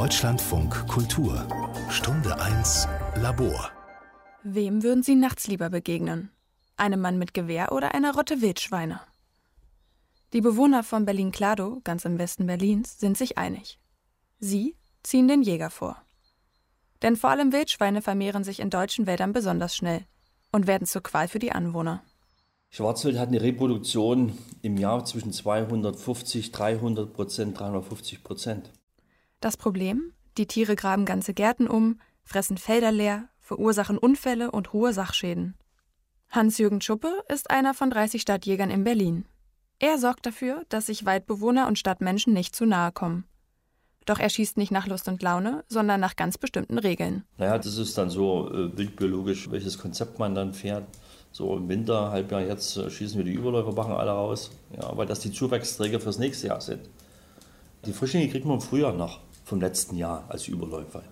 Deutschlandfunk Kultur Stunde 1 Labor Wem würden Sie nachts lieber begegnen? Einem Mann mit Gewehr oder einer Rotte Wildschweine? Die Bewohner von Berlin-Kladow, ganz im Westen Berlins, sind sich einig. Sie ziehen den Jäger vor. Denn vor allem Wildschweine vermehren sich in deutschen Wäldern besonders schnell und werden zur Qual für die Anwohner. Schwarzwild hat eine Reproduktion im Jahr zwischen 250, 300 Prozent, 350 Prozent. Das Problem? Die Tiere graben ganze Gärten um, fressen Felder leer, verursachen Unfälle und hohe Sachschäden. Hans-Jürgen Schuppe ist einer von 30 Stadtjägern in Berlin. Er sorgt dafür, dass sich Waldbewohner und Stadtmenschen nicht zu nahe kommen. Doch er schießt nicht nach Lust und Laune, sondern nach ganz bestimmten Regeln. Naja, das ist dann so äh, wildbiologisch, welches Konzept man dann fährt. So im Winter, Halbjahr jetzt, äh, schießen wir die Überläufer, machen alle raus. Ja, weil das die Zuwachsträger fürs nächste Jahr sind. Die Frischlinge kriegt man im Frühjahr noch, vom letzten Jahr als Überläufer.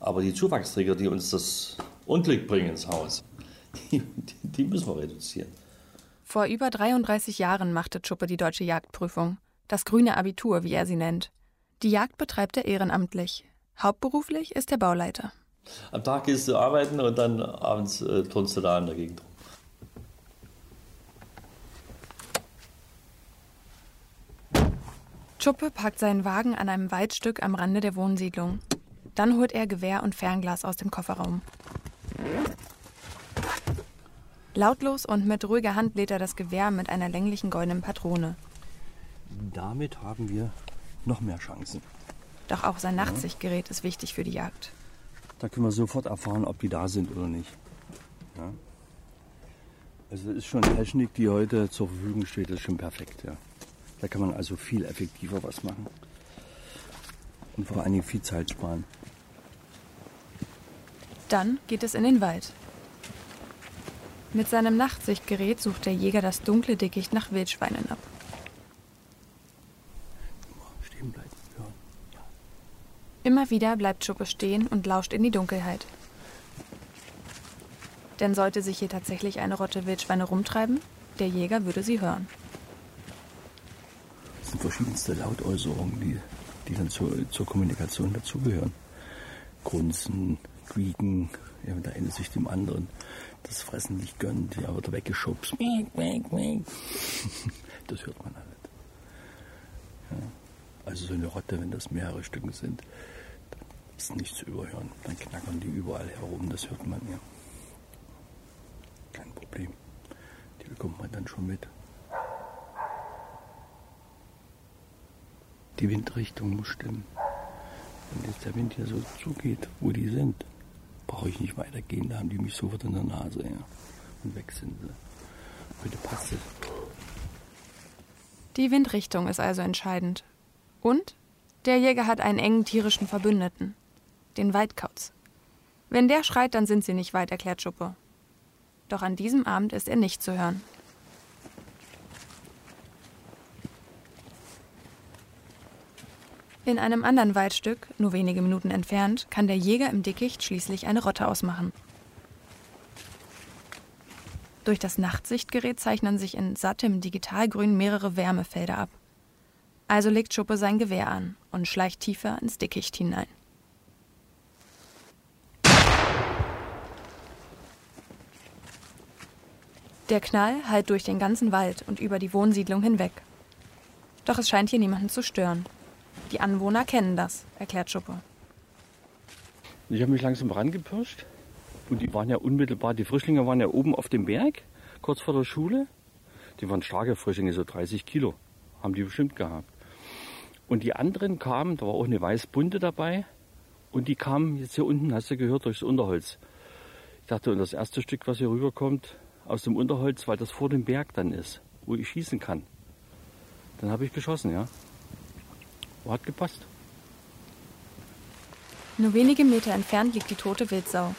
Aber die Zuwachsträger, die uns das Unglück bringen ins Haus, die, die müssen wir reduzieren. Vor über 33 Jahren machte Schuppe die deutsche Jagdprüfung. Das grüne Abitur, wie er sie nennt. Die Jagd betreibt er ehrenamtlich. Hauptberuflich ist er Bauleiter. Am Tag gehst du arbeiten und dann abends äh, turnst du da in der Gegend rum. Schuppe parkt seinen Wagen an einem Waldstück am Rande der Wohnsiedlung. Dann holt er Gewehr und Fernglas aus dem Kofferraum. Lautlos und mit ruhiger Hand lädt er das Gewehr mit einer länglichen goldenen Patrone. Damit haben wir noch mehr Chancen. Doch auch sein Nachtsichtgerät ist wichtig für die Jagd. Da können wir sofort erfahren, ob die da sind oder nicht. Ja. Also das ist schon Technik, die heute zur Verfügung steht, das ist schon perfekt. Ja. Da kann man also viel effektiver was machen. Und vor allen Dingen viel Zeit sparen. Dann geht es in den Wald. Mit seinem Nachtsichtgerät sucht der Jäger das dunkle Dickicht nach Wildschweinen ab. Stehen bleiben, hören. Immer wieder bleibt Schuppe stehen und lauscht in die Dunkelheit. Denn sollte sich hier tatsächlich eine Rotte Wildschweine rumtreiben, der Jäger würde sie hören. Verschiedenste Lautäußerungen, die, die dann zur, zur Kommunikation dazugehören. Grunzen, quieken, ja, der eine sich dem anderen das Fressen nicht gönnt, ja, wird weggeschubst. Das hört man halt. Ja. Also so eine Rotte, wenn das mehrere Stücken sind, dann ist nicht zu überhören. Dann knackern die überall herum, das hört man ja. Kein Problem. Die bekommt man dann schon mit. Die Windrichtung muss stimmen. Wenn jetzt der Wind hier so zugeht, wo die sind, brauche ich nicht weitergehen. Da haben die mich sofort in der Nase. Ja. Und weg sind sie. Bitte passt es. Die Windrichtung ist also entscheidend. Und der Jäger hat einen engen tierischen Verbündeten, den Waldkauz. Wenn der schreit, dann sind sie nicht weit, erklärt Schuppe. Doch an diesem Abend ist er nicht zu hören. In einem anderen Waldstück, nur wenige Minuten entfernt, kann der Jäger im Dickicht schließlich eine Rotte ausmachen. Durch das Nachtsichtgerät zeichnen sich in sattem Digitalgrün mehrere Wärmefelder ab. Also legt Schuppe sein Gewehr an und schleicht tiefer ins Dickicht hinein. Der Knall hallt durch den ganzen Wald und über die Wohnsiedlung hinweg. Doch es scheint hier niemanden zu stören. Die Anwohner kennen das, erklärt Schuppe. Ich habe mich langsam rangepirscht. Und die waren ja unmittelbar, die Frischlinge waren ja oben auf dem Berg, kurz vor der Schule. Die waren starke Frischlinge, so 30 Kilo. Haben die bestimmt gehabt. Und die anderen kamen, da war auch eine Weißbunte dabei. Und die kamen jetzt hier unten, hast du gehört, durchs Unterholz. Ich dachte, und das erste Stück, was hier rüberkommt, aus dem Unterholz, weil das vor dem Berg dann ist, wo ich schießen kann. Dann habe ich geschossen, ja. Hat gepasst. Nur wenige Meter entfernt liegt die tote Wildsau.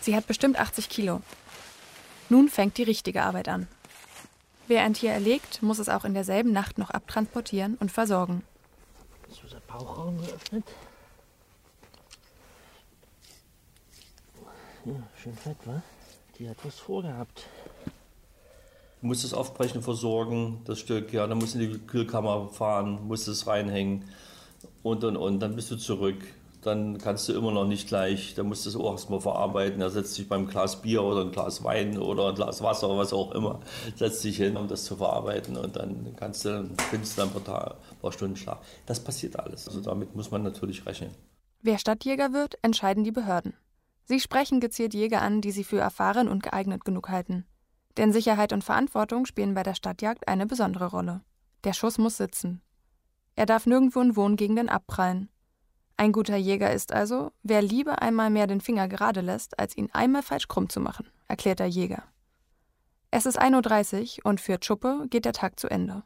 Sie hat bestimmt 80 Kilo. Nun fängt die richtige Arbeit an. Wer ein Tier erlegt, muss es auch in derselben Nacht noch abtransportieren und versorgen. So der Bauchraum geöffnet. Ja, schön fett, wa? Die hat was vorgehabt. Du musst es aufbrechen, versorgen, das Stück, ja, dann musst du in die Kühlkammer fahren, musst es reinhängen und und und, dann bist du zurück. Dann kannst du immer noch nicht gleich, dann musst du es auch erstmal verarbeiten. Er setzt sich beim Glas Bier oder ein Glas Wein oder ein Glas Wasser oder was auch immer, setzt sich hin, um das zu verarbeiten und dann kannst du, dann findest du ein paar, ein paar Stunden Schlaf. Das passiert alles. Also damit muss man natürlich rechnen. Wer Stadtjäger wird, entscheiden die Behörden. Sie sprechen gezielt Jäger an, die sie für erfahren und geeignet genug halten. Denn Sicherheit und Verantwortung spielen bei der Stadtjagd eine besondere Rolle. Der Schuss muss sitzen. Er darf nirgendwo in Wohngegenden abprallen. Ein guter Jäger ist also, wer lieber einmal mehr den Finger gerade lässt, als ihn einmal falsch krumm zu machen, erklärt der Jäger. Es ist 1.30 Uhr und für Tschuppe geht der Tag zu Ende.